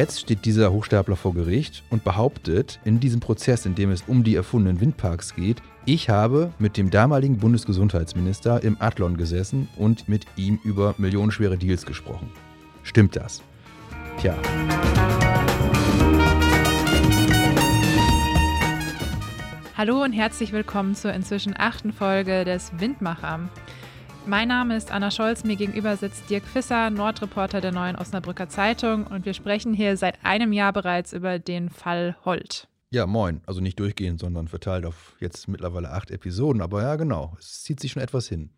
jetzt steht dieser Hochstapler vor Gericht und behauptet, in diesem Prozess, in dem es um die erfundenen Windparks geht, ich habe mit dem damaligen Bundesgesundheitsminister im Adlon gesessen und mit ihm über millionenschwere Deals gesprochen. Stimmt das? Tja. Hallo und herzlich willkommen zur inzwischen achten Folge des Windmacher. Mein Name ist Anna Scholz, mir gegenüber sitzt Dirk Fisser, Nordreporter der Neuen Osnabrücker Zeitung und wir sprechen hier seit einem Jahr bereits über den Fall Holt. Ja, moin. Also nicht durchgehend, sondern verteilt auf jetzt mittlerweile acht Episoden. Aber ja, genau, es zieht sich schon etwas hin.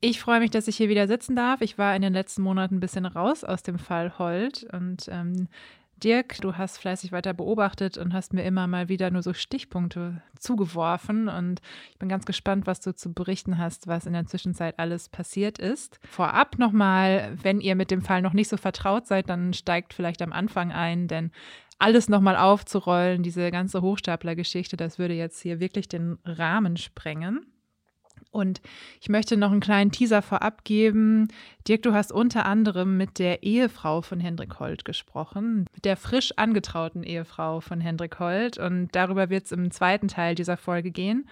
Ich freue mich, dass ich hier wieder sitzen darf. Ich war in den letzten Monaten ein bisschen raus aus dem Fall Holt und ähm, Dirk, du hast fleißig weiter beobachtet und hast mir immer mal wieder nur so Stichpunkte zugeworfen. Und ich bin ganz gespannt, was du zu berichten hast, was in der Zwischenzeit alles passiert ist. Vorab nochmal, wenn ihr mit dem Fall noch nicht so vertraut seid, dann steigt vielleicht am Anfang ein, denn alles nochmal aufzurollen, diese ganze Hochstapler-Geschichte, das würde jetzt hier wirklich den Rahmen sprengen. Und ich möchte noch einen kleinen Teaser vorab geben. Dirk, du hast unter anderem mit der Ehefrau von Hendrik Holt gesprochen, mit der frisch angetrauten Ehefrau von Hendrik Holt. Und darüber wird es im zweiten Teil dieser Folge gehen.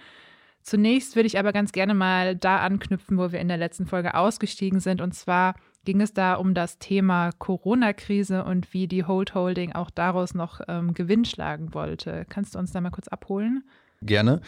Zunächst würde ich aber ganz gerne mal da anknüpfen, wo wir in der letzten Folge ausgestiegen sind. Und zwar ging es da um das Thema Corona-Krise und wie die Holt Holding auch daraus noch ähm, Gewinn schlagen wollte. Kannst du uns da mal kurz abholen? Gerne.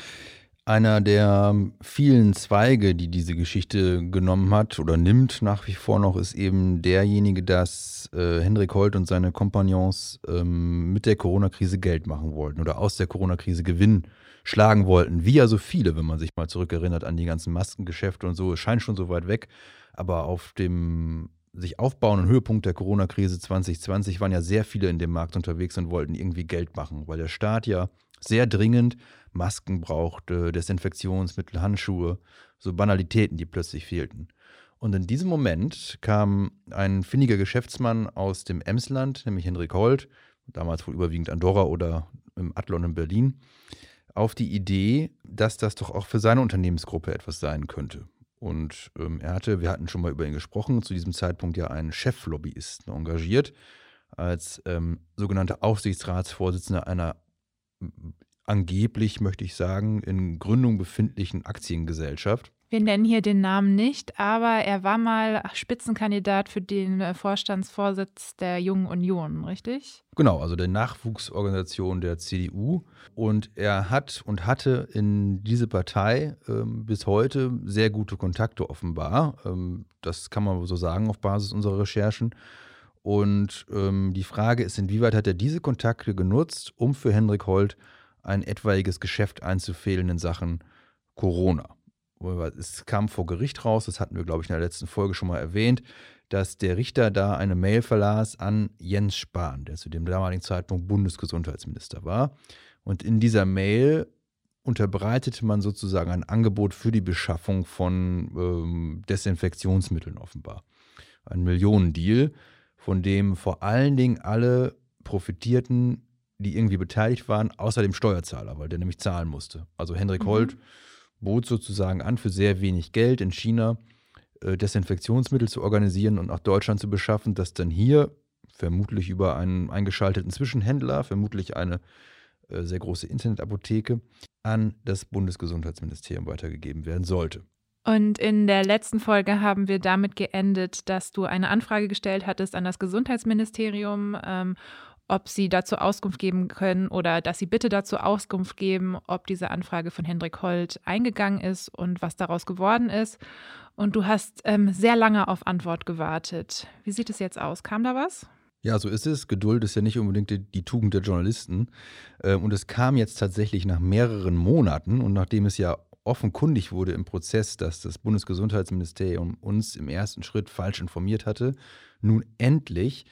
Einer der vielen Zweige, die diese Geschichte genommen hat oder nimmt nach wie vor noch, ist eben derjenige, dass äh, Hendrik Holt und seine Kompagnons ähm, mit der Corona-Krise Geld machen wollten oder aus der Corona-Krise Gewinn schlagen wollten. Wie ja so viele, wenn man sich mal zurückerinnert an die ganzen Maskengeschäfte und so. Es scheint schon so weit weg, aber auf dem sich aufbauenden Höhepunkt der Corona-Krise 2020 waren ja sehr viele in dem Markt unterwegs und wollten irgendwie Geld machen, weil der Staat ja sehr dringend Masken brauchte, Desinfektionsmittel, Handschuhe, so Banalitäten, die plötzlich fehlten. Und in diesem Moment kam ein findiger Geschäftsmann aus dem Emsland, nämlich Henrik Holt, damals wohl überwiegend Andorra oder im Adlon in Berlin, auf die Idee, dass das doch auch für seine Unternehmensgruppe etwas sein könnte. Und ähm, er hatte, wir hatten schon mal über ihn gesprochen, zu diesem Zeitpunkt ja einen Cheflobbyisten engagiert, als ähm, sogenannter Aufsichtsratsvorsitzender einer angeblich, möchte ich sagen, in Gründung befindlichen Aktiengesellschaft. Wir nennen hier den Namen nicht, aber er war mal Spitzenkandidat für den äh, Vorstandsvorsitz der Jungen Union, richtig? Genau, also der Nachwuchsorganisation der CDU. Und er hat und hatte in diese Partei ähm, bis heute sehr gute Kontakte offenbar. Ähm, das kann man so sagen auf Basis unserer Recherchen. Und ähm, die Frage ist, inwieweit hat er diese Kontakte genutzt, um für Hendrik Holt ein etwaiges Geschäft einzufehlen in Sachen Corona. Es kam vor Gericht raus, das hatten wir, glaube ich, in der letzten Folge schon mal erwähnt, dass der Richter da eine Mail verlas an Jens Spahn, der zu dem damaligen Zeitpunkt Bundesgesundheitsminister war. Und in dieser Mail unterbreitete man sozusagen ein Angebot für die Beschaffung von ähm, Desinfektionsmitteln offenbar. Ein Millionendeal, von dem vor allen Dingen alle profitierten, die irgendwie beteiligt waren, außer dem Steuerzahler, weil der nämlich zahlen musste. Also Hendrik mhm. Holt bot sozusagen an, für sehr wenig Geld in China äh, Desinfektionsmittel zu organisieren und nach Deutschland zu beschaffen, das dann hier vermutlich über einen eingeschalteten Zwischenhändler, vermutlich eine äh, sehr große Internetapotheke, an das Bundesgesundheitsministerium weitergegeben werden sollte. Und in der letzten Folge haben wir damit geendet, dass du eine Anfrage gestellt hattest an das Gesundheitsministerium ähm, ob Sie dazu Auskunft geben können oder dass Sie bitte dazu Auskunft geben, ob diese Anfrage von Hendrik Holt eingegangen ist und was daraus geworden ist. Und du hast ähm, sehr lange auf Antwort gewartet. Wie sieht es jetzt aus? Kam da was? Ja, so ist es. Geduld ist ja nicht unbedingt die, die Tugend der Journalisten. Ähm, und es kam jetzt tatsächlich nach mehreren Monaten und nachdem es ja offenkundig wurde im Prozess, dass das Bundesgesundheitsministerium uns im ersten Schritt falsch informiert hatte, nun endlich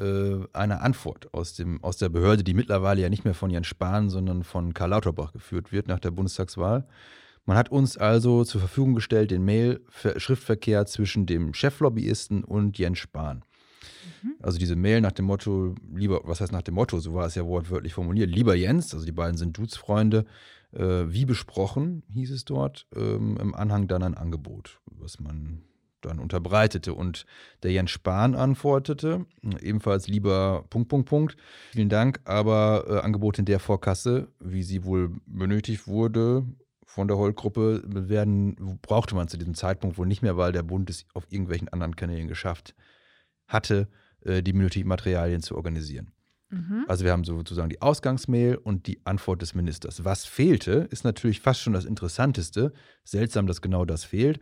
äh, eine Antwort aus, dem, aus der Behörde, die mittlerweile ja nicht mehr von Jens Spahn, sondern von Karl Lauterbach geführt wird nach der Bundestagswahl. Man hat uns also zur Verfügung gestellt den Mail-Schriftverkehr zwischen dem Cheflobbyisten und Jens Spahn. Mhm. Also diese Mail nach dem Motto, lieber, was heißt nach dem Motto, so war es ja wortwörtlich formuliert, lieber Jens, also die beiden sind Dudesfreunde, äh, wie besprochen, hieß es dort, ähm, im Anhang dann ein Angebot, was man dann unterbreitete. Und der Jens Spahn antwortete, ebenfalls lieber Punkt, Punkt, Punkt. Vielen Dank, aber äh, Angebote in der Vorkasse, wie sie wohl benötigt wurde, von der Holt-Gruppe werden, brauchte man zu diesem Zeitpunkt wohl nicht mehr, weil der Bund es auf irgendwelchen anderen Kanälen geschafft hatte, äh, die benötigten Materialien zu organisieren. Mhm. Also wir haben sozusagen die Ausgangsmail und die Antwort des Ministers. Was fehlte, ist natürlich fast schon das Interessanteste. Seltsam, dass genau das fehlt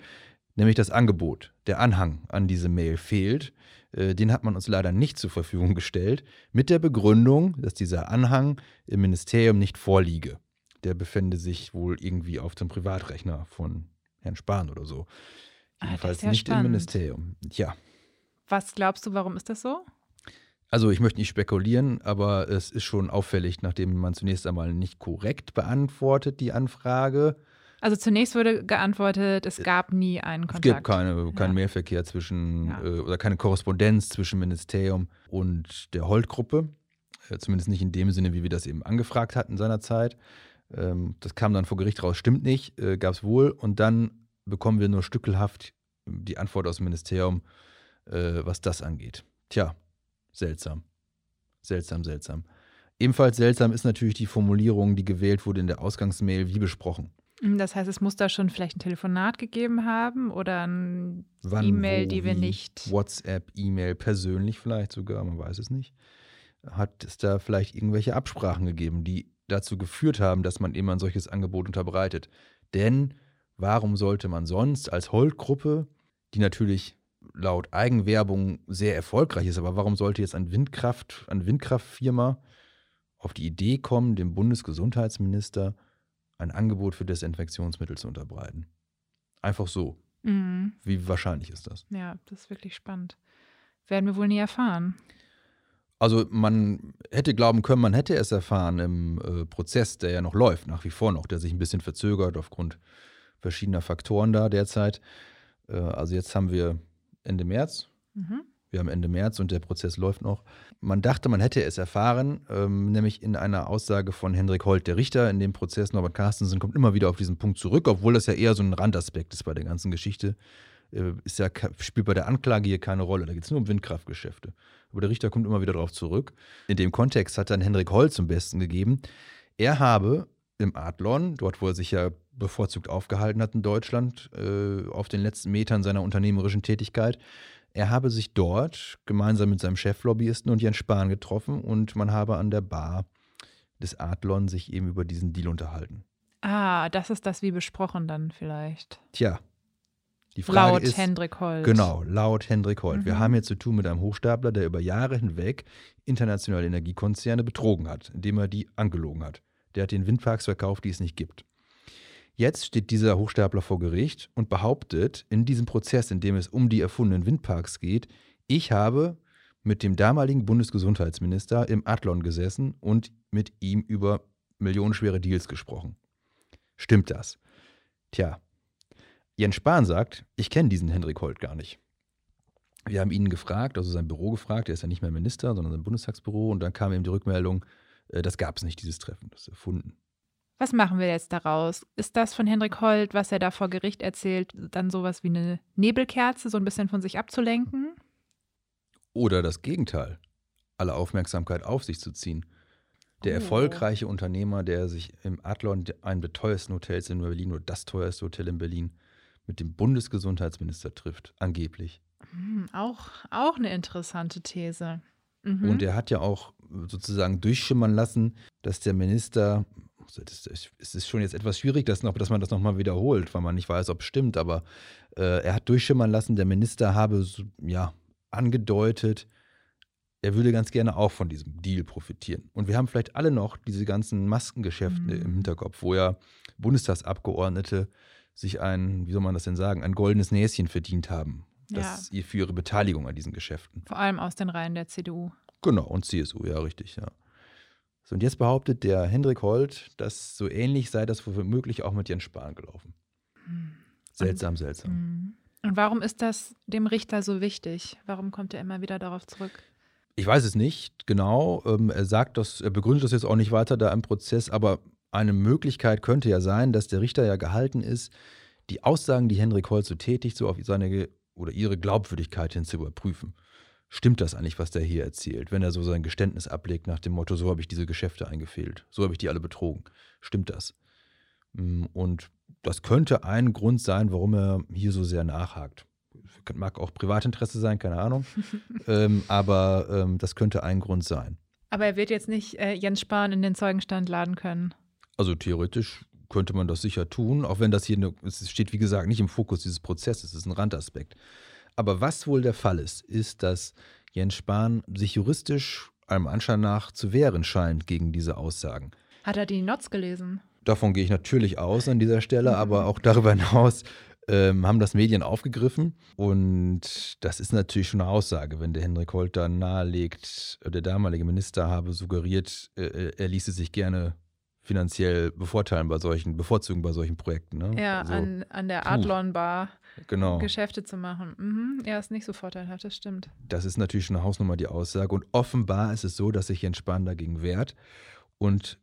nämlich das Angebot. Der Anhang an diese Mail fehlt. Äh, den hat man uns leider nicht zur Verfügung gestellt, mit der Begründung, dass dieser Anhang im Ministerium nicht vorliege. Der befände sich wohl irgendwie auf dem Privatrechner von Herrn Spahn oder so. Ah, Jedenfalls ja nicht spannend. im Ministerium. Tja. Was glaubst du, warum ist das so? Also ich möchte nicht spekulieren, aber es ist schon auffällig, nachdem man zunächst einmal nicht korrekt beantwortet die Anfrage, also zunächst wurde geantwortet, es gab nie einen Kontakt. Es gibt keine, keinen ja. Mehrverkehr zwischen ja. äh, oder keine Korrespondenz zwischen Ministerium und der Holt-Gruppe. Äh, zumindest nicht in dem Sinne, wie wir das eben angefragt hatten seinerzeit. Ähm, das kam dann vor Gericht raus, stimmt nicht, äh, gab es wohl. Und dann bekommen wir nur stückelhaft die Antwort aus dem Ministerium, äh, was das angeht. Tja, seltsam. Seltsam, seltsam. Ebenfalls seltsam ist natürlich die Formulierung, die gewählt wurde in der Ausgangsmail, wie besprochen. Hm, das heißt, es muss da schon vielleicht ein Telefonat gegeben haben oder ein E-Mail, die wir nicht. WhatsApp, E-Mail, persönlich vielleicht sogar, man weiß es nicht. Hat es da vielleicht irgendwelche Absprachen gegeben, die dazu geführt haben, dass man eben ein solches Angebot unterbreitet? Denn warum sollte man sonst als Holt-Gruppe, die natürlich laut Eigenwerbung sehr erfolgreich ist, aber warum sollte jetzt ein Windkraft, eine Windkraftfirma auf die Idee kommen, dem Bundesgesundheitsminister ein Angebot für Desinfektionsmittel zu unterbreiten. Einfach so. Mhm. Wie wahrscheinlich ist das? Ja, das ist wirklich spannend. Werden wir wohl nie erfahren. Also man hätte glauben können, man hätte es erfahren im äh, Prozess, der ja noch läuft, nach wie vor noch, der sich ein bisschen verzögert aufgrund verschiedener Faktoren da derzeit. Äh, also jetzt haben wir Ende März. Mhm. Wir haben Ende März und der Prozess läuft noch. Man dachte, man hätte es erfahren, ähm, nämlich in einer Aussage von Hendrik Holt, der Richter in dem Prozess. Norbert Carstensen kommt immer wieder auf diesen Punkt zurück, obwohl das ja eher so ein Randaspekt ist bei der ganzen Geschichte. Äh, ist ja, spielt bei der Anklage hier keine Rolle. Da geht es nur um Windkraftgeschäfte. Aber der Richter kommt immer wieder darauf zurück. In dem Kontext hat dann Hendrik Holt zum Besten gegeben, er habe im Adlon, dort wo er sich ja bevorzugt aufgehalten hat in Deutschland, äh, auf den letzten Metern seiner unternehmerischen Tätigkeit, er habe sich dort gemeinsam mit seinem Cheflobbyisten und Jens Spahn getroffen und man habe an der Bar des Adlon sich eben über diesen Deal unterhalten. Ah, das ist das wie besprochen dann vielleicht. Tja. Die Frage laut ist, Hendrik Holt. Genau, laut Hendrik Holt. Mhm. Wir haben hier zu tun mit einem Hochstapler, der über Jahre hinweg internationale Energiekonzerne betrogen hat, indem er die angelogen hat. Der hat den Windparks verkauft, die es nicht gibt. Jetzt steht dieser Hochstapler vor Gericht und behauptet, in diesem Prozess, in dem es um die erfundenen Windparks geht, ich habe mit dem damaligen Bundesgesundheitsminister im Adlon gesessen und mit ihm über millionenschwere Deals gesprochen. Stimmt das? Tja, Jens Spahn sagt, ich kenne diesen Hendrik Holt gar nicht. Wir haben ihn gefragt, also sein Büro gefragt, er ist ja nicht mehr Minister, sondern sein Bundestagsbüro, und dann kam ihm die Rückmeldung, äh, das gab es nicht, dieses Treffen, das ist erfunden. Was machen wir jetzt daraus? Ist das von Hendrik Holt, was er da vor Gericht erzählt, dann sowas wie eine Nebelkerze, so ein bisschen von sich abzulenken? Oder das Gegenteil, alle Aufmerksamkeit auf sich zu ziehen. Der oh. erfolgreiche Unternehmer, der sich im Adlon, einem der teuersten Hotels in Berlin oder das teuerste Hotel in Berlin, mit dem Bundesgesundheitsminister trifft, angeblich. Hm, auch, auch eine interessante These. Mhm. Und er hat ja auch sozusagen durchschimmern lassen, dass der Minister es ist schon jetzt etwas schwierig, dass, noch, dass man das nochmal wiederholt, weil man nicht weiß, ob es stimmt, aber äh, er hat durchschimmern lassen, der Minister habe ja angedeutet, er würde ganz gerne auch von diesem Deal profitieren. Und wir haben vielleicht alle noch diese ganzen Maskengeschäfte mhm. im Hinterkopf, wo ja Bundestagsabgeordnete sich ein, wie soll man das denn sagen, ein goldenes Näschen verdient haben. Das ja. für ihre Beteiligung an diesen Geschäften. Vor allem aus den Reihen der CDU. Genau, und CSU, ja, richtig, ja. So, und jetzt behauptet der Hendrik Holt, dass so ähnlich sei das womöglich auch mit Jens Spahn gelaufen. Hm. Seltsam, seltsam. Hm. Und warum ist das dem Richter so wichtig? Warum kommt er immer wieder darauf zurück? Ich weiß es nicht genau. Ähm, er sagt das, er begründet das jetzt auch nicht weiter da im Prozess, aber eine Möglichkeit könnte ja sein, dass der Richter ja gehalten ist, die Aussagen, die Hendrik Holt so tätigt, so auf seine oder ihre Glaubwürdigkeit hin zu überprüfen. Stimmt das eigentlich, was der hier erzählt, wenn er so sein Geständnis ablegt nach dem Motto, so habe ich diese Geschäfte eingefehlt, so habe ich die alle betrogen. Stimmt das? Mm, und das könnte ein Grund sein, warum er hier so sehr nachhakt. Mag auch Privatinteresse sein, keine Ahnung. ähm, aber ähm, das könnte ein Grund sein. Aber er wird jetzt nicht äh, Jens Spahn in den Zeugenstand laden können. Also theoretisch könnte man das sicher tun, auch wenn das hier, eine, es steht wie gesagt nicht im Fokus dieses Prozesses, es ist ein Randaspekt. Aber was wohl der Fall ist, ist, dass Jens Spahn sich juristisch einem Anschein nach zu wehren scheint gegen diese Aussagen. Hat er die Nots gelesen? Davon gehe ich natürlich aus an dieser Stelle, aber auch darüber hinaus ähm, haben das Medien aufgegriffen. Und das ist natürlich schon eine Aussage, wenn der Henrik Holt dann nahelegt, der damalige Minister habe suggeriert, äh, er ließe sich gerne finanziell bevorteilen bei solchen, bevorzugen bei solchen Projekten. Ne? Ja, also, an, an der Adlon Bar genau. Geschäfte zu machen. Mhm. Ja, ist nicht so vorteilhaft, das stimmt. Das ist natürlich schon eine Hausnummer, die Aussage. Und offenbar ist es so, dass sich Jens Spahn dagegen wehrt und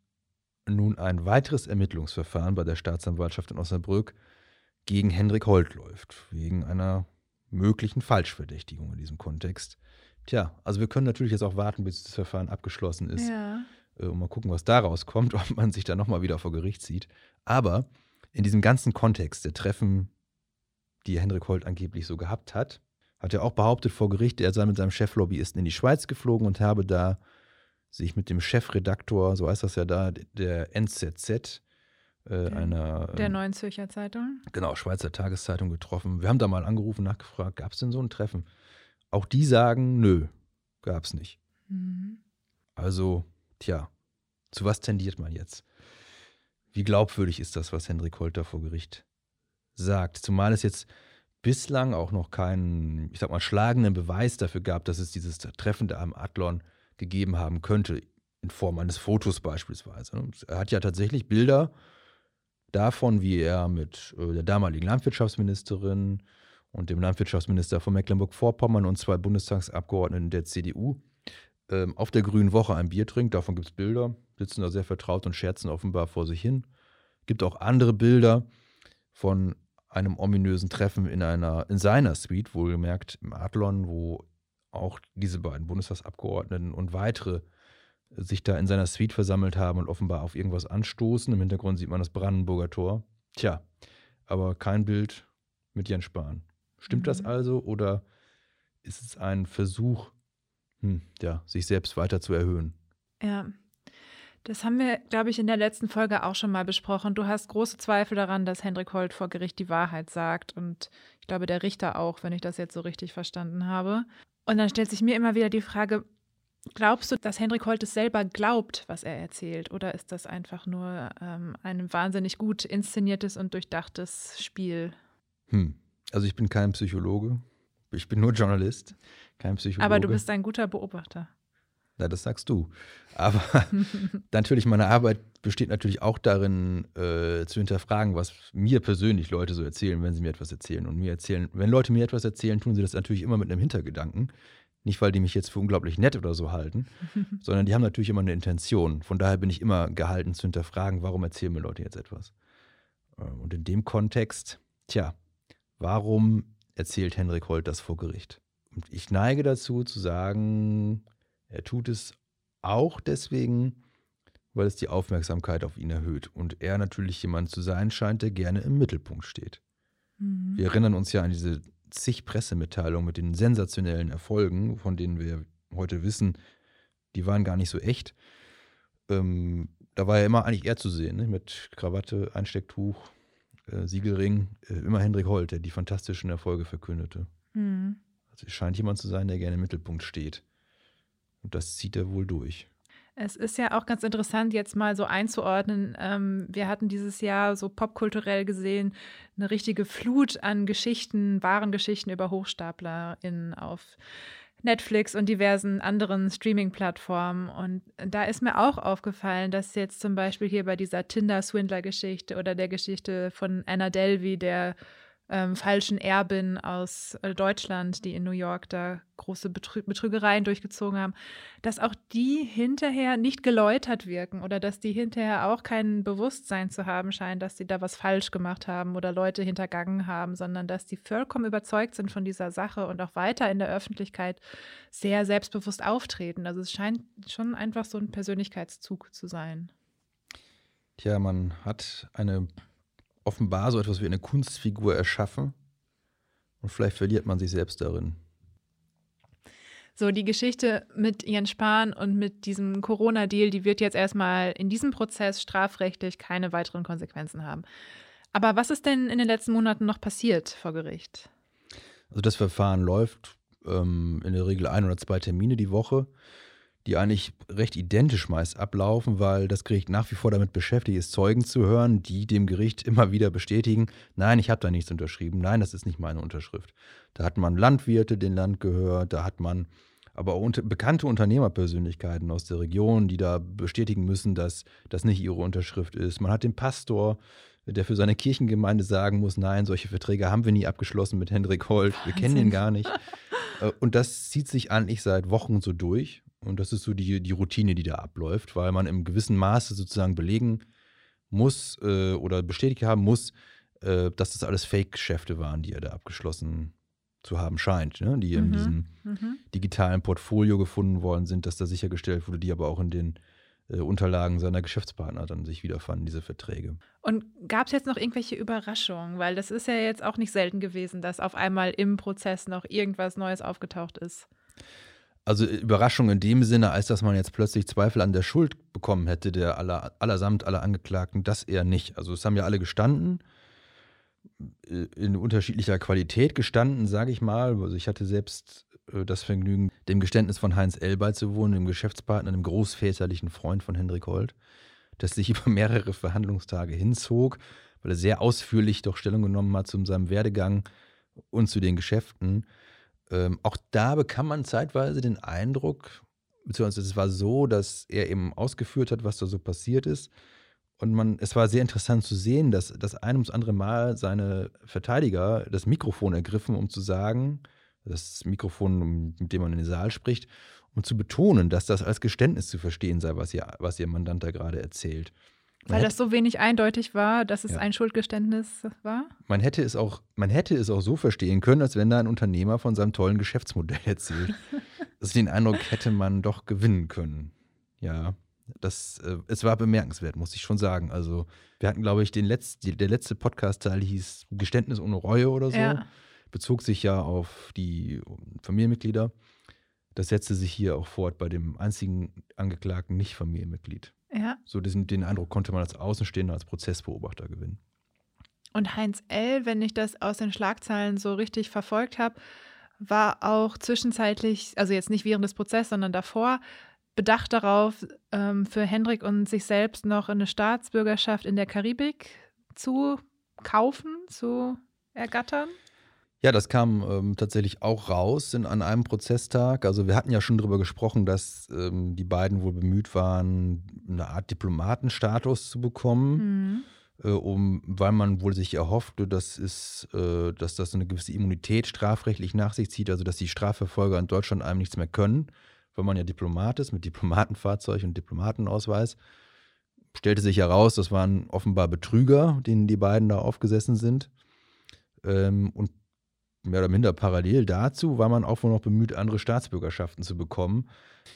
nun ein weiteres Ermittlungsverfahren bei der Staatsanwaltschaft in Osnabrück gegen Hendrik Holt läuft, wegen einer möglichen Falschverdächtigung in diesem Kontext. Tja, also wir können natürlich jetzt auch warten, bis das Verfahren abgeschlossen ist. Ja. Äh, und mal gucken, was daraus kommt, ob man sich da nochmal wieder vor Gericht sieht. Aber in diesem ganzen Kontext der Treffen, die Hendrik Holt angeblich so gehabt hat, hat er auch behauptet vor Gericht, er sei mit seinem Cheflobbyisten in die Schweiz geflogen und habe da sich mit dem Chefredaktor, so heißt das ja da, der NZZ, äh, einer. Der ähm, Neuen Zürcher Zeitung. Genau, Schweizer Tageszeitung getroffen. Wir haben da mal angerufen, nachgefragt, gab es denn so ein Treffen? Auch die sagen, nö, gab es nicht. Mhm. Also Tja, zu was tendiert man jetzt? Wie glaubwürdig ist das, was Hendrik Holter vor Gericht sagt? Zumal es jetzt bislang auch noch keinen, ich sag mal, schlagenden Beweis dafür gab, dass es dieses Treffen da am Adlon gegeben haben könnte, in Form eines Fotos beispielsweise. Er hat ja tatsächlich Bilder davon, wie er mit äh, der damaligen Landwirtschaftsministerin und dem Landwirtschaftsminister von Mecklenburg-Vorpommern und zwei Bundestagsabgeordneten der CDU ähm, auf der Grünen Woche ein Bier trinkt. Davon gibt es Bilder. Sitzen da sehr vertraut und scherzen offenbar vor sich hin. Gibt auch andere Bilder von einem ominösen Treffen in einer, in seiner Suite, wohlgemerkt im Adlon, wo auch diese beiden Bundestagsabgeordneten und weitere sich da in seiner Suite versammelt haben und offenbar auf irgendwas anstoßen. Im Hintergrund sieht man das Brandenburger Tor. Tja, aber kein Bild mit Jens Spahn. Stimmt mhm. das also oder ist es ein Versuch, hm, ja, sich selbst weiter zu erhöhen. Ja. Das haben wir, glaube ich, in der letzten Folge auch schon mal besprochen. Du hast große Zweifel daran, dass Hendrik Holt vor Gericht die Wahrheit sagt. Und ich glaube, der Richter auch, wenn ich das jetzt so richtig verstanden habe. Und dann stellt sich mir immer wieder die Frage, glaubst du, dass Hendrik Holt es selber glaubt, was er erzählt? Oder ist das einfach nur ähm, ein wahnsinnig gut inszeniertes und durchdachtes Spiel? Hm. Also ich bin kein Psychologe. Ich bin nur Journalist kein Psychologe. Aber du bist ein guter Beobachter. Na, das sagst du. Aber natürlich, meine Arbeit besteht natürlich auch darin, äh, zu hinterfragen, was mir persönlich Leute so erzählen, wenn sie mir etwas erzählen. Und mir erzählen, wenn Leute mir etwas erzählen, tun sie das natürlich immer mit einem Hintergedanken. Nicht, weil die mich jetzt für unglaublich nett oder so halten, sondern die haben natürlich immer eine Intention. Von daher bin ich immer gehalten zu hinterfragen, warum erzählen mir Leute jetzt etwas. Ähm, und in dem Kontext, tja, warum erzählt Henrik Holt das vor Gericht? Und ich neige dazu zu sagen, er tut es auch deswegen, weil es die Aufmerksamkeit auf ihn erhöht und er natürlich jemand zu sein scheint, der gerne im Mittelpunkt steht. Mhm. Wir erinnern uns ja an diese zig Pressemitteilungen mit den sensationellen Erfolgen, von denen wir heute wissen, die waren gar nicht so echt. Ähm, da war ja immer eigentlich er zu sehen, ne? mit Krawatte, Einstecktuch, äh, Siegelring, äh, immer Hendrik Holt, der die fantastischen Erfolge verkündete. Mhm. Also es scheint jemand zu sein, der gerne im Mittelpunkt steht. Das zieht er wohl durch. Es ist ja auch ganz interessant, jetzt mal so einzuordnen. Ähm, wir hatten dieses Jahr so popkulturell gesehen eine richtige Flut an Geschichten, wahren Geschichten über HochstaplerInnen auf Netflix und diversen anderen Streaming-Plattformen. Und da ist mir auch aufgefallen, dass jetzt zum Beispiel hier bei dieser Tinder-Swindler-Geschichte oder der Geschichte von Anna Delvey, der ähm, falschen Erbin aus äh, Deutschland, die in New York da große Betrü Betrügereien durchgezogen haben, dass auch die hinterher nicht geläutert wirken oder dass die hinterher auch kein Bewusstsein zu haben scheinen, dass sie da was falsch gemacht haben oder Leute hintergangen haben, sondern dass die vollkommen überzeugt sind von dieser Sache und auch weiter in der Öffentlichkeit sehr selbstbewusst auftreten. Also es scheint schon einfach so ein Persönlichkeitszug zu sein. Tja, man hat eine offenbar so etwas wie eine Kunstfigur erschaffen und vielleicht verliert man sich selbst darin. So, die Geschichte mit Jens Spahn und mit diesem Corona-Deal, die wird jetzt erstmal in diesem Prozess strafrechtlich keine weiteren Konsequenzen haben. Aber was ist denn in den letzten Monaten noch passiert vor Gericht? Also das Verfahren läuft ähm, in der Regel ein oder zwei Termine die Woche die eigentlich recht identisch meist ablaufen, weil das Gericht nach wie vor damit beschäftigt ist, Zeugen zu hören, die dem Gericht immer wieder bestätigen, nein, ich habe da nichts unterschrieben, nein, das ist nicht meine Unterschrift. Da hat man Landwirte, den Land gehört, da hat man aber auch bekannte Unternehmerpersönlichkeiten aus der Region, die da bestätigen müssen, dass das nicht ihre Unterschrift ist. Man hat den Pastor, der für seine Kirchengemeinde sagen muss, nein, solche Verträge haben wir nie abgeschlossen mit Hendrik Holt, wir kennen ihn gar nicht. Äh, und das zieht sich eigentlich seit Wochen so durch. Und das ist so die, die Routine, die da abläuft, weil man im gewissen Maße sozusagen belegen muss äh, oder bestätigt haben muss, äh, dass das alles Fake-Geschäfte waren, die er da abgeschlossen zu haben scheint, ne? die in mhm. diesem mhm. digitalen Portfolio gefunden worden sind, dass da sichergestellt wurde, die aber auch in den äh, Unterlagen seiner Geschäftspartner dann sich wiederfanden, diese Verträge. Und gab es jetzt noch irgendwelche Überraschungen? Weil das ist ja jetzt auch nicht selten gewesen, dass auf einmal im Prozess noch irgendwas Neues aufgetaucht ist. Also Überraschung in dem Sinne, als dass man jetzt plötzlich Zweifel an der Schuld bekommen hätte, der aller, allersamt aller Angeklagten, das eher nicht. Also es haben ja alle gestanden, äh, in unterschiedlicher Qualität gestanden, sage ich mal. Also ich hatte selbst äh, das Vergnügen, dem Geständnis von Heinz L. beizuwohnen, dem Geschäftspartner, einem großväterlichen Freund von Hendrik Holt, das sich über mehrere Verhandlungstage hinzog, weil er sehr ausführlich doch Stellung genommen hat zu seinem Werdegang und zu den Geschäften. Ähm, auch da bekam man zeitweise den Eindruck, beziehungsweise es war so, dass er eben ausgeführt hat, was da so passiert ist. Und man, es war sehr interessant zu sehen, dass das ein ums andere Mal seine Verteidiger das Mikrofon ergriffen, um zu sagen, das Mikrofon, mit dem man in den Saal spricht, um zu betonen, dass das als Geständnis zu verstehen sei, was ihr, was ihr Mandant da gerade erzählt. Weil das so wenig eindeutig war, dass es ja. ein Schuldgeständnis war? Man hätte, es auch, man hätte es auch so verstehen können, als wenn da ein Unternehmer von seinem tollen Geschäftsmodell erzählt. also den Eindruck hätte man doch gewinnen können. Ja, das, äh, es war bemerkenswert, muss ich schon sagen. Also wir hatten, glaube ich, den Letz-, der letzte Podcast-Teil hieß Geständnis ohne Reue oder so. Ja. Bezog sich ja auf die Familienmitglieder. Das setzte sich hier auch fort bei dem einzigen angeklagten Nicht-Familienmitglied. Ja. So diesen, den Eindruck konnte man als Außenstehender, als Prozessbeobachter gewinnen. Und Heinz L., wenn ich das aus den Schlagzeilen so richtig verfolgt habe, war auch zwischenzeitlich, also jetzt nicht während des Prozesses, sondern davor, bedacht darauf, ähm, für Hendrik und sich selbst noch eine Staatsbürgerschaft in der Karibik zu kaufen, zu ergattern. Ja, das kam ähm, tatsächlich auch raus in, an einem Prozesstag. Also wir hatten ja schon darüber gesprochen, dass ähm, die beiden wohl bemüht waren, eine Art Diplomatenstatus zu bekommen, mhm. äh, um, weil man wohl sich erhoffte, dass, ist, äh, dass das eine gewisse Immunität strafrechtlich nach sich zieht, also dass die Strafverfolger in Deutschland einem nichts mehr können, weil man ja Diplomat ist mit Diplomatenfahrzeug und Diplomatenausweis. Stellte sich heraus, das waren offenbar Betrüger, denen die beiden da aufgesessen sind. Ähm, und mehr oder minder parallel dazu war man auch wohl noch bemüht, andere Staatsbürgerschaften zu bekommen.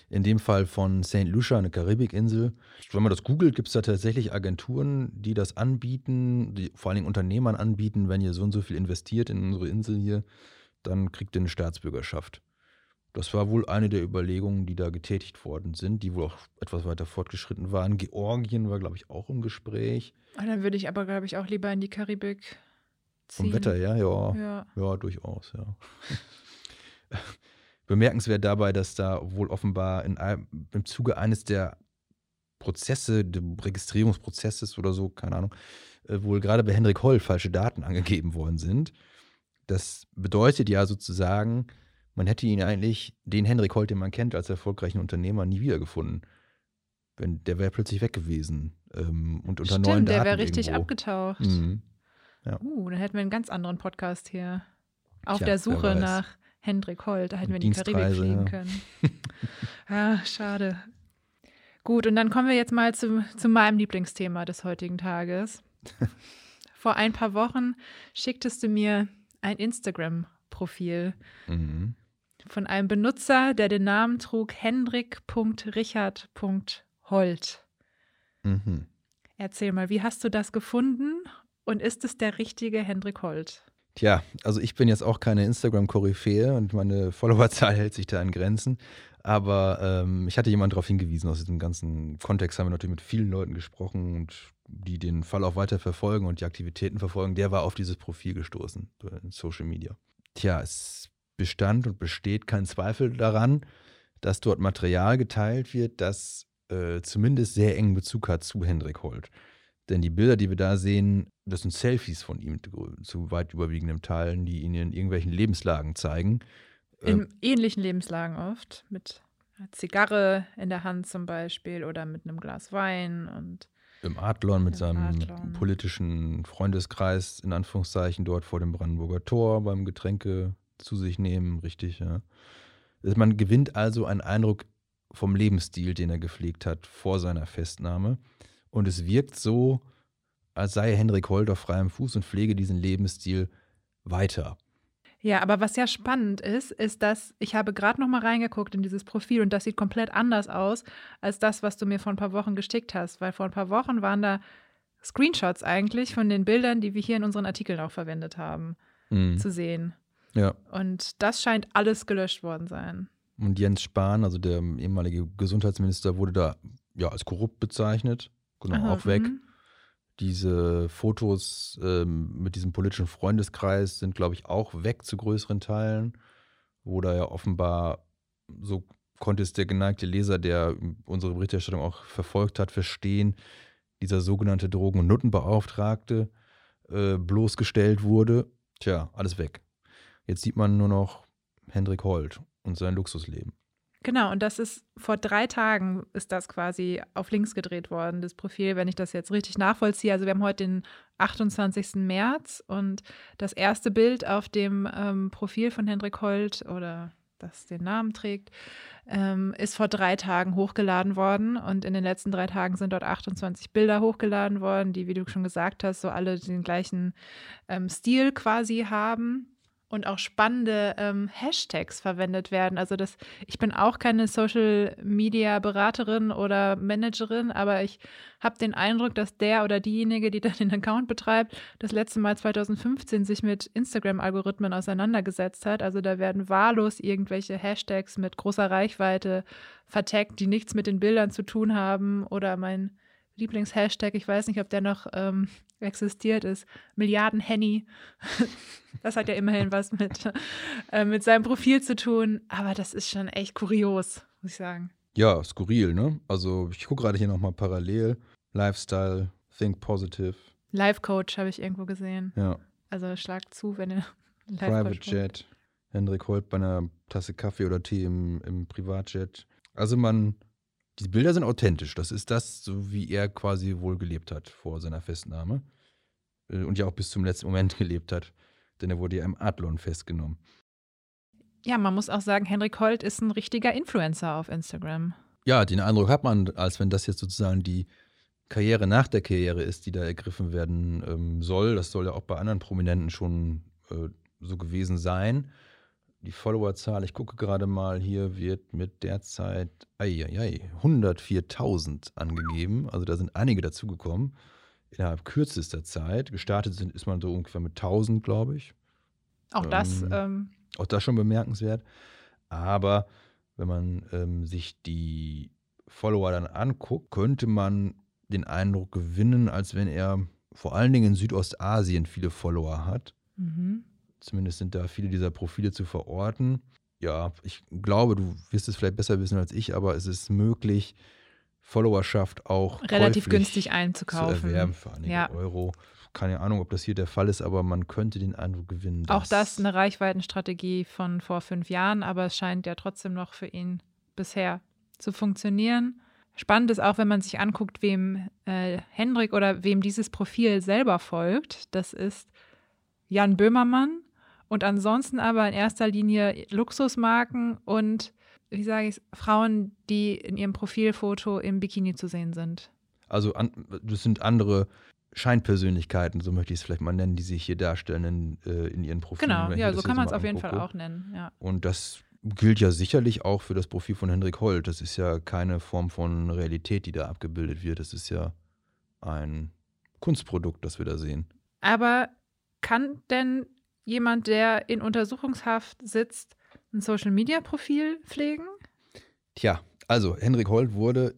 In dem Fall von St. Lucia, eine Karibikinsel. Wenn man das googelt, gibt es da tatsächlich Agenturen, die das anbieten, die vor allen Dingen Unternehmern anbieten, wenn ihr so und so viel investiert in unsere Insel hier, dann kriegt ihr eine Staatsbürgerschaft. Das war wohl eine der Überlegungen, die da getätigt worden sind, die wohl auch etwas weiter fortgeschritten waren. Georgien war, glaube ich, auch im Gespräch. Ah, dann würde ich aber, glaube ich, auch lieber in die Karibik ziehen. Vom Wetter, ja, ja. Ja, ja durchaus, ja. Bemerkenswert dabei, dass da wohl offenbar in im Zuge eines der Prozesse, des Registrierungsprozesses oder so, keine Ahnung, äh, wohl gerade bei Hendrik Holl falsche Daten angegeben worden sind. Das bedeutet ja sozusagen, man hätte ihn eigentlich, den Hendrik Holt, den man kennt als erfolgreichen Unternehmer, nie wiedergefunden. Wenn, der wäre plötzlich weg gewesen ähm, und unter Stimmt, neuen Daten der wäre richtig irgendwo. abgetaucht. Mhm. Ja. Uh, dann hätten wir einen ganz anderen Podcast hier. Auf Tja, der Suche nach Hendrik Holt. Da hätten wir in die Karibik fliegen ja. können. ah, schade. Gut, und dann kommen wir jetzt mal zu, zu meinem Lieblingsthema des heutigen Tages. Vor ein paar Wochen schicktest du mir ein Instagram-Profil Mhm. von einem Benutzer, der den Namen trug hendrik.richard.holt. Mhm. Erzähl mal, wie hast du das gefunden und ist es der richtige Hendrik Holt? Tja, also ich bin jetzt auch keine Instagram-Koryphäe und meine Followerzahl hält sich da in Grenzen. Aber ähm, ich hatte jemanden darauf hingewiesen, aus diesem ganzen Kontext haben wir natürlich mit vielen Leuten gesprochen und die den Fall auch weiter verfolgen und die Aktivitäten verfolgen. Der war auf dieses Profil gestoßen in Social Media. Tja, es bestand und besteht kein Zweifel daran, dass dort Material geteilt wird, das äh, zumindest sehr engen Bezug hat zu Hendrik Holt. Denn die Bilder, die wir da sehen, das sind Selfies von ihm zu weit überwiegendem Teilen, die ihn in irgendwelchen Lebenslagen zeigen. In Ähm, ähnlichen Lebenslagen oft, mit einer Zigarre in der Hand zum Beispiel oder mit einem Glas Wein und Im Adlon mit Im seinem Adlon. politischen Freundeskreis, in Anführungszeichen, dort vor dem Brandenburger Tor beim Getränke zu sich nehmen, richtig, ja. Also Man gewinnt also einen Eindruck vom Lebensstil, den er gepflegt hat vor seiner Festnahme. Und es wirkt so, als sei Henrik Holt auf freiem Fuß und pflege diesen Lebensstil weiter. Ja, aber was ja spannend ist, ist, dass ich habe gerade noch mal reingeguckt in dieses Profil und das sieht komplett anders aus als das, was du mir vor ein paar Wochen geschickt hast, weil vor ein paar Wochen waren da Screenshots eigentlich von den Bildern, die wir hier in unseren Artikeln auch verwendet haben, Mhm. zu sehen. Ja. Und das scheint alles gelöscht worden sein. Und Jens Spahn, also der ehemalige Gesundheitsminister, wurde da ja als korrupt bezeichnet. Genau, Aha, auch weg. mhm. Diese Fotos ähm, mit diesem politischen Freundeskreis sind, glaube ich, auch weg zu größeren Teilen, wo da ja offenbar, so konnte es der geneigte Leser, der unsere Berichterstattung auch verfolgt hat, verstehen, dieser sogenannte Drogen- und Nuttenbeauftragte äh, bloßgestellt wurde. Tja, alles weg. Jetzt sieht man nur noch Hendrik Holt und sein Luxusleben. Genau, und das ist vor drei Tagen ist das quasi auf links gedreht worden, das Profil, wenn ich das jetzt richtig nachvollziehe. Also wir haben heute den 28. März und das erste Bild auf dem ähm, Profil von Hendrik Holt oder das den Namen trägt, ähm, ist vor drei Tagen hochgeladen worden. Und in den letzten drei Tagen sind dort 28 Bilder hochgeladen worden, die, wie du schon gesagt hast, so alle den gleichen ähm, Stil quasi haben und auch spannende ähm, Hashtags verwendet werden. Also das, ich bin auch keine Social Media Beraterin oder Managerin, aber ich habe den Eindruck, dass der oder diejenige, die dann den Account betreibt, das letzte Mal 2015 sich mit Instagram-Algorithmen auseinandergesetzt hat. Also da werden wahllos irgendwelche Hashtags mit großer Reichweite vertaggt, die nichts mit den Bildern zu tun haben. Oder mein Lieblingshashtag, ich weiß nicht, ob der noch ähm, existiert, ist Milliarden Henny. Das hat ja immerhin was mit, äh, mit seinem Profil zu tun, aber das ist schon echt kurios, muss ich sagen. Ja, skurril, ne? Also ich gucke gerade hier nochmal parallel. Lifestyle, Think Positive, Life Coach habe ich irgendwo gesehen. ja. Also schlag zu, wenn ihr Life Private Coach. Jet, Hendrik Holt bei einer Tasse Kaffee oder Tee im, im Privatjet. Also man, die Bilder sind authentisch. Das ist das, so wie er quasi wohl gelebt hat vor seiner Festnahme. Äh, Und ja auch bis zum letzten Moment gelebt hat. Denn er wurde ja im Adlon festgenommen. Ja, man muss auch sagen, Henrik Holt ist ein richtiger Influencer auf Instagram. Ja, den Eindruck hat man, als wenn das jetzt sozusagen die Karriere nach der Karriere ist, die da ergriffen werden ähm, soll. Das soll ja auch bei anderen Prominenten schon äh, so gewesen sein. Die Followerzahl, ich gucke gerade mal, hier wird mit derzeit ei, ei, ei, 104.000 angegeben. Also da sind einige dazugekommen innerhalb kürzester Zeit. Gestartet sind, ist man so ungefähr mit 1000, glaube ich. Auch das, Ähm, ähm, Auch das schon bemerkenswert. Aber wenn man ähm, sich die Follower dann anguckt, könnte man den Eindruck gewinnen, als wenn er vor allen Dingen in Südostasien viele Follower hat. mhm. Zumindest sind da viele dieser Profile zu verorten. Ja, ich glaube, du wirst es vielleicht besser wissen als ich, aber es ist möglich, Followerschaft auch relativ günstig zu einzukaufen. erwerben für einige Ja. Euro. Keine Ahnung, ob das hier der Fall ist, aber man könnte den Eindruck gewinnen. Auch das eine Reichweitenstrategie von vor fünf Jahren, aber es scheint ja trotzdem noch für ihn bisher zu funktionieren. Spannend ist auch, wenn man sich anguckt, wem äh, Hendrik oder wem dieses Profil selber folgt. Das ist Jan Böhmermann und ansonsten aber in erster Linie Luxusmarken und, wie sage ich Frauen, die in ihrem Profilfoto im Bikini zu sehen sind. Also an, das sind andere Scheinpersönlichkeiten, so möchte ich es vielleicht mal nennen, die sich hier darstellen in, äh, in ihren Profilen. Genau, ja, so kann man es auf jeden Fall auch nennen. Ja. Und das gilt ja sicherlich auch für das Profil von Hendrik Holt. Das ist ja keine Form von Realität, die da abgebildet wird. Das ist ja ein Kunstprodukt, das wir da sehen. Aber kann denn jemand, der in Untersuchungshaft sitzt, ein Social-Media-Profil pflegen? Tja, also Hendrik Holt wurde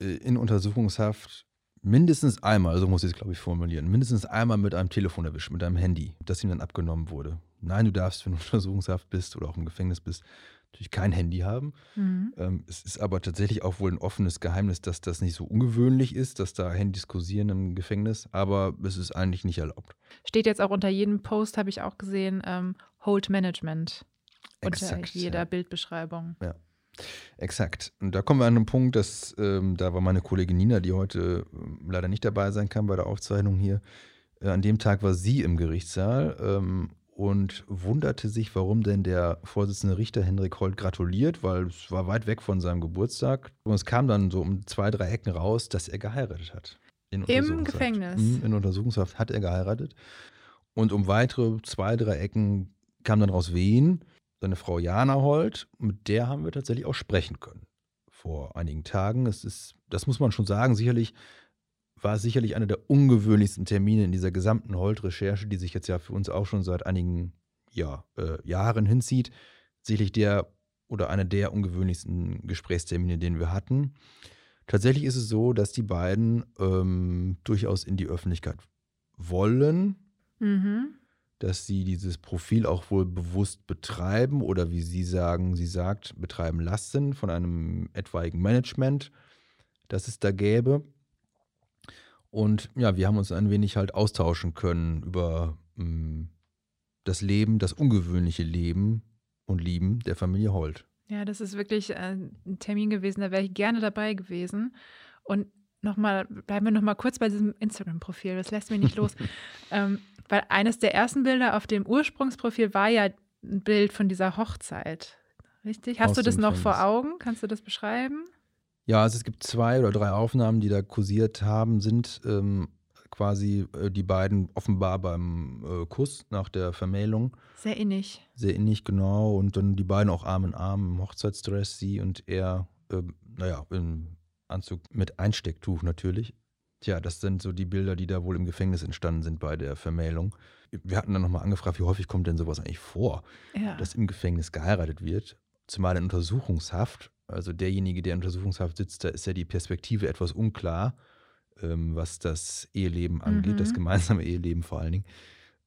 äh, in Untersuchungshaft mindestens einmal, so muss ich es glaube ich formulieren, mindestens einmal mit einem Telefon erwischt, mit einem Handy, das ihm dann abgenommen wurde. Nein, du darfst, wenn du Untersuchungshaft bist oder auch im Gefängnis bist, natürlich kein Handy haben. Mhm. Ähm, es ist aber tatsächlich auch wohl ein offenes Geheimnis, dass das nicht so ungewöhnlich ist, dass da Handys kursieren im Gefängnis, aber es ist eigentlich nicht erlaubt. Steht jetzt auch unter jedem Post, habe ich auch gesehen, ähm, Hold Management. Exakt, unter jeder ja. Bildbeschreibung. Ja. Exakt. Und da kommen wir an einen Punkt, dass ähm, da war meine Kollegin Nina, die heute äh, leider nicht dabei sein kann bei der Aufzeichnung hier. Äh, an dem Tag war sie im Gerichtssaal ähm, und wunderte sich, warum denn der Vorsitzende Richter Henrik Holt gratuliert, weil es war weit weg von seinem Geburtstag. Und es kam dann so um zwei, drei Ecken raus, dass er geheiratet hat. Im Gefängnis. Mhm, in Untersuchungshaft hat er geheiratet. Und um weitere zwei, drei Ecken kam dann raus, wen seine Frau Jana Holt, mit der haben wir tatsächlich auch sprechen können vor einigen Tagen. Es ist, das muss man schon sagen, sicherlich war es sicherlich einer der ungewöhnlichsten Termine in dieser gesamten Holt-Recherche, die sich jetzt ja für uns auch schon seit einigen ja, äh, Jahren hinzieht. Sicherlich der oder einer der ungewöhnlichsten Gesprächstermine, den wir hatten. Tatsächlich ist es so, dass die beiden ähm, durchaus in die Öffentlichkeit wollen. Mhm dass sie dieses Profil auch wohl bewusst betreiben oder wie sie sagen, sie sagt, betreiben lassen von einem etwaigen Management, das es da gäbe. Und ja, wir haben uns ein wenig halt austauschen können über mh, hm, das Leben, das ungewöhnliche Leben und Lieben der Familie Holt. Ja, das ist wirklich äh, ein Termin gewesen, da wäre ich gerne dabei gewesen. Und nochmal, bleiben wir nochmal kurz bei diesem Instagram-Profil, das lässt mich nicht los. ähm, weil eines der ersten Bilder auf dem Ursprungsprofil war ja ein Bild von dieser Hochzeit. Richtig? Hast Aus du das noch vor Augen? Kannst du das beschreiben? Ja, also es gibt zwei oder drei Aufnahmen, die da kursiert haben, sind ähm, quasi äh, die beiden offenbar beim äh, Kuss nach der Vermählung. Sehr innig. Sehr innig, genau. Und dann die beiden auch Arm in Arm im Hochzeitsdress, sie und er, äh, naja, im Anzug mit Einstecktuch natürlich. Tja, das sind so die Bilder, die da wohl im Gefängnis entstanden sind bei der Vermählung. Wir hatten dann nochmal angefragt, wie häufig kommt denn sowas eigentlich vor, ja. dass im Gefängnis geheiratet wird, zumal in Untersuchungshaft. Also derjenige, der in Untersuchungshaft sitzt, da ist ja die Perspektive etwas unklar, ähm, was das Eheleben angeht, mhm. das gemeinsame Eheleben vor allen Dingen.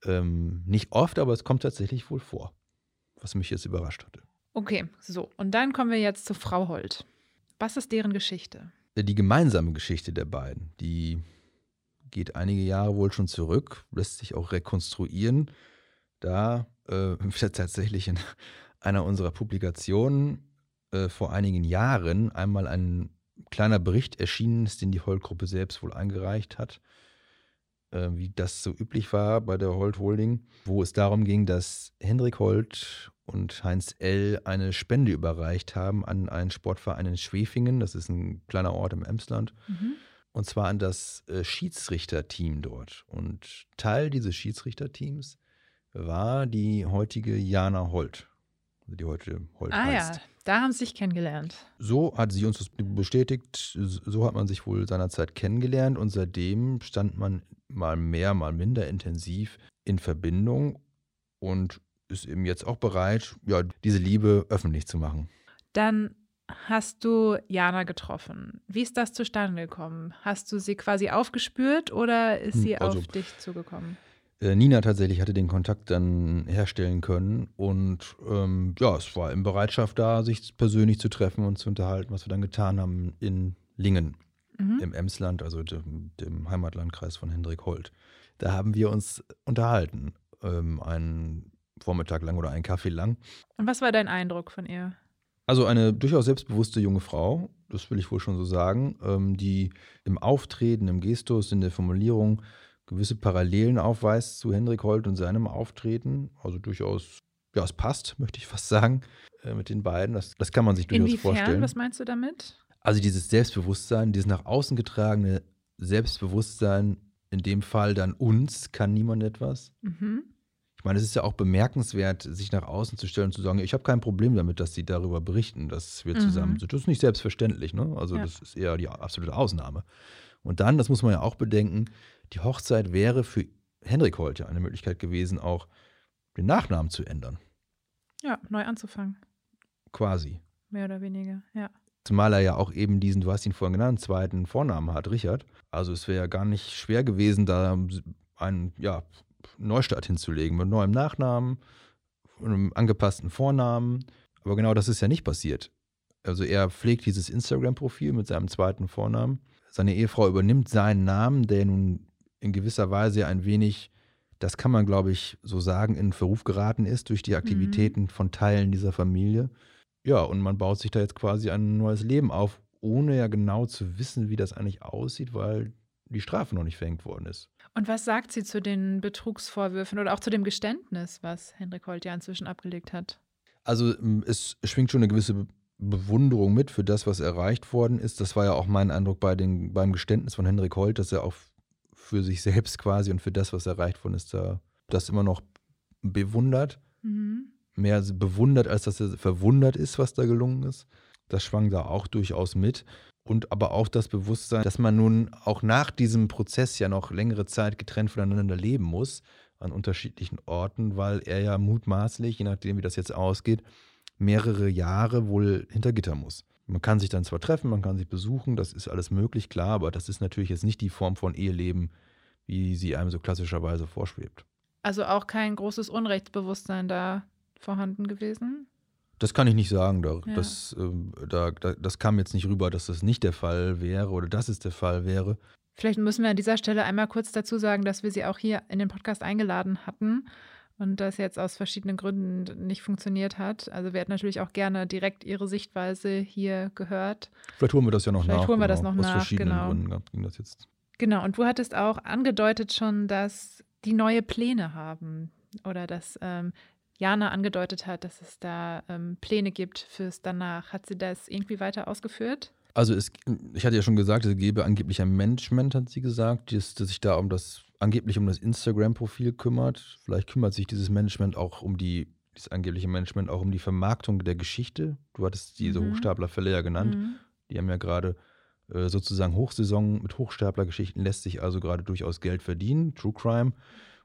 Ähm, nicht oft, aber es kommt tatsächlich wohl vor, was mich jetzt überrascht hatte. Okay, so. Und dann kommen wir jetzt zu Frau Holt. Was ist deren Geschichte? die gemeinsame Geschichte der beiden, die geht einige Jahre wohl schon zurück, lässt sich auch rekonstruieren. Da äh, tatsächlich in einer unserer Publikationen äh, vor einigen Jahren einmal ein kleiner Bericht erschienen ist, den die Holt-Gruppe selbst wohl eingereicht hat, äh, wie das so üblich war bei der Holt Holding, wo es darum ging, dass Hendrik Holt und Heinz L. eine Spende überreicht haben an einen Sportverein in Schwefingen. Das ist ein kleiner Ort im Emsland. Mhm. Und zwar an das äh, Schiedsrichterteam dort. Und Teil dieses Schiedsrichterteams war die heutige Jana Holt. Also die heute Holt ah, heißt. ja, da haben sie sich kennengelernt. So hat sie uns das bestätigt. So hat man sich wohl seinerzeit kennengelernt. Und seitdem stand man mal mehr, mal minder intensiv in Verbindung. Und ist eben jetzt auch bereit, ja, diese Liebe öffentlich zu machen. Dann hast du Jana getroffen. Wie ist das zustande gekommen? Hast du sie quasi aufgespürt oder ist sie also, auf dich zugekommen? Äh, Nina tatsächlich hatte den Kontakt dann herstellen können und ähm, ja, es war in Bereitschaft da, sich persönlich zu treffen und zu unterhalten, was wir dann getan haben in Lingen mhm. im Emsland, also dem, dem, Heimatlandkreis von Hendrik Holt. Da haben wir uns unterhalten. Ähm, ein Vormittag lang oder einen Kaffee lang. Und was war dein Eindruck von ihr? Also eine durchaus selbstbewusste junge Frau, das will ich wohl schon so sagen, ähm, die im Auftreten, im Gestus, in der Formulierung gewisse Parallelen aufweist zu Hendrik Holt und seinem Auftreten. Also durchaus, ja, es passt, möchte ich fast sagen, äh, mit den beiden. Das, das kann man sich durchaus Inwiefern? vorstellen. Was meinst du damit? Also dieses Selbstbewusstsein, dieses nach außen getragene Selbstbewusstsein, in dem Fall dann uns, kann niemand etwas. Mhm. Ich meine, es ist ja auch bemerkenswert, sich nach außen zu stellen und zu sagen, ich habe kein Problem damit, dass sie darüber berichten, dass wir Mhm. zusammen sind. Das ist nicht selbstverständlich, ne? Also Ja. das ist eher die absolute Ausnahme. Und dann, das muss man ja auch bedenken, die Hochzeit wäre für Henrik ja eine Möglichkeit gewesen, auch den Nachnamen zu ändern. Ja, neu anzufangen. Quasi. Mehr oder weniger, ja. Zumal er ja auch eben diesen, du hast ihn vorhin genannt, zweiten Vornamen hat, Richard. Also es wäre ja gar nicht schwer gewesen, da einen ja, Neustart hinzulegen mit neuem Nachnamen, einem angepassten Vornamen. Aber genau das ist ja nicht passiert. Also er pflegt dieses Instagram-Profil mit seinem zweiten Vornamen. Seine Ehefrau übernimmt seinen Namen, der nun in gewisser Weise ein wenig, das kann man glaube ich so sagen, in Verruf geraten ist durch die Aktivitäten von Teilen dieser Familie. Ja, und man baut sich da jetzt quasi ein neues Leben auf, ohne ja genau zu wissen, wie das eigentlich aussieht, weil die Strafe noch nicht verhängt worden ist. Und was sagt sie zu den Betrugsvorwürfen oder auch zu dem Geständnis, was Henrik Holt ja inzwischen abgelegt hat? Also ähm, es schwingt schon eine gewisse Be- Bewunderung mit für das, was erreicht worden ist. Das war ja auch mein Eindruck bei den, beim Geständnis von Henrik Holt, dass er auch für sich selbst quasi und für das, was erreicht worden ist, da das immer noch bewundert. Mhm. Mehr bewundert, als dass er verwundert ist, was da gelungen ist. Das schwang da auch durchaus mit. Und aber auch das Bewusstsein, dass man nun auch nach diesem Prozess ja noch längere Zeit getrennt voneinander leben muss, an unterschiedlichen Orten, weil er ja mutmaßlich, je nachdem wie das jetzt ausgeht, mehrere Jahre wohl hinter Gitter muss. Man kann sich dann zwar treffen, man kann sich besuchen, das ist alles möglich, klar, aber das ist natürlich jetzt nicht die Form von Eheleben, wie sie einem so klassischerweise vorschwebt. Also auch kein großes Unrechtsbewusstsein da vorhanden gewesen? Das kann ich nicht sagen. Da, Ja. das, ähm, da, da, das kam jetzt nicht rüber, dass das nicht der Fall wäre oder dass es der Fall wäre. Vielleicht müssen wir an dieser Stelle einmal kurz dazu sagen, dass wir sie auch hier in den Podcast eingeladen hatten und das jetzt aus verschiedenen Gründen nicht funktioniert hat. Also wir hätten natürlich auch gerne direkt ihre Sichtweise hier gehört. Vielleicht holen wir das ja noch Vielleicht nach. holen wir das genau. noch Aus nach, verschiedenen genau. Gründen ging das jetzt. Genau, und du hattest auch angedeutet schon, dass die neue Pläne haben oder dass ähm, Jana angedeutet hat, dass es da ähm, Pläne gibt fürs danach. Hat sie das irgendwie weiter ausgeführt? Also es, ich hatte ja schon gesagt, es gebe angeblich ein Management, hat sie gesagt, das, das sich da um das, angeblich um das Instagram-Profil kümmert. Vielleicht kümmert sich dieses Management auch um die, dieses angebliche Management auch um die Vermarktung der Geschichte. Du hattest diese Mhm. Hochstaplerfälle ja genannt. Mhm. Die haben ja gerade äh, sozusagen Hochsaison mit Hochstaplergeschichten lässt sich also gerade durchaus Geld verdienen, True Crime.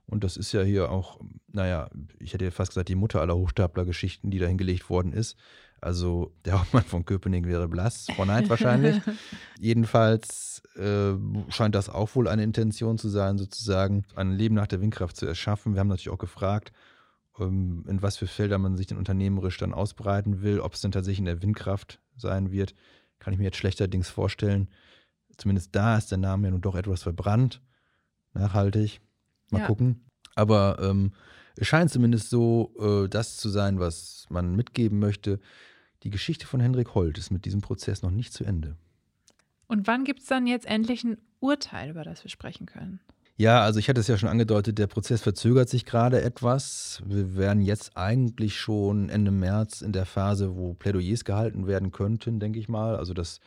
Und das ist ja hier auch, naja, ich hätte ja fast gesagt, die Mutter aller Hochstaplergeschichten, die da hingelegt worden ist. Also der Hauptmann von Köpenick wäre Blass, Frau Neid wahrscheinlich. Jedenfalls äh, scheint das auch wohl eine Intention zu sein, sozusagen ein Leben nach der Windkraft zu erschaffen. Wir haben natürlich auch gefragt, ähm, in was für Felder man sich denn unternehmerisch dann ausbreiten will, ob es denn tatsächlich in der Windkraft sein wird. Kann ich mir jetzt schlechterdings vorstellen. Zumindest da ist der Name ja nun doch etwas verbrannt. Nachhaltig. Mal Ja. gucken. Aber ähm, es scheint zumindest so äh, das zu sein, was man mitgeben möchte. Die Geschichte von Hendrik Holt ist mit diesem Prozess noch nicht zu Ende. Und wann gibt es dann jetzt endlich ein Urteil, über das wir sprechen können? Ja, also ich hatte es ja schon angedeutet, der Prozess verzögert sich gerade etwas. Wir wären jetzt eigentlich schon Ende März in der Phase, wo Plädoyers gehalten werden könnten, denke ich mal. Also dass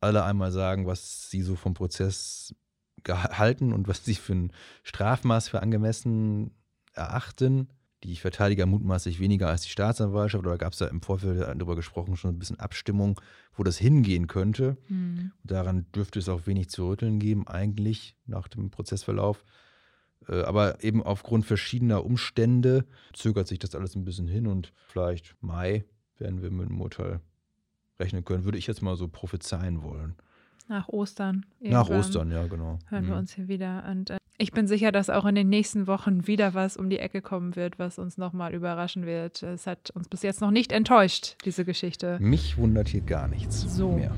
alle einmal sagen, was sie so vom Prozess gehalten und was sie für ein Strafmaß für angemessen erachten. Die Verteidiger mutmaßlich weniger als die Staatsanwaltschaft, oder gab es da im Vorfeld darüber gesprochen, schon ein bisschen Abstimmung, wo das hingehen könnte. Hm. Daran dürfte es auch wenig zu rütteln geben, eigentlich nach dem Prozessverlauf. Äh, Aber eben aufgrund verschiedener Umstände zögert sich das alles ein bisschen hin und vielleicht Mai werden wir mit dem Urteil rechnen können, würde ich jetzt mal so prophezeien wollen. Nach Ostern. Nach Ostern, ja, genau. Hören wir Mhm. uns hier wieder. Und äh, ich bin sicher, dass auch in den nächsten Wochen wieder was um die Ecke kommen wird, was uns nochmal überraschen wird. Es hat uns bis jetzt noch nicht enttäuscht, diese Geschichte. Mich wundert hier gar nichts So. mehr.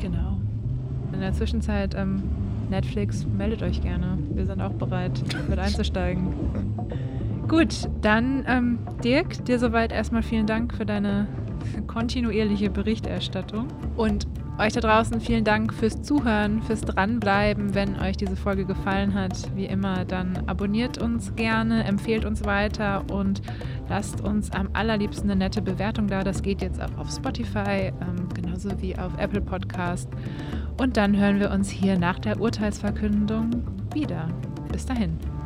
Genau. In der Zwischenzeit, ähm, Netflix, meldet euch gerne. Wir sind auch bereit, mit einzusteigen. Gut, dann ähm, Dirk, dir soweit erstmal vielen Dank für deine kontinuierliche Berichterstattung. Und euch da draußen vielen Dank fürs Zuhören, fürs Dranbleiben. Wenn euch diese Folge gefallen hat, wie immer, dann abonniert uns gerne, empfehlt uns weiter und lasst uns am allerliebsten eine nette Bewertung da. Das geht jetzt auch auf Spotify, ähm, genauso wie auf Apple Podcast. Und dann hören wir uns hier nach der Urteilsverkündung wieder. Bis dahin.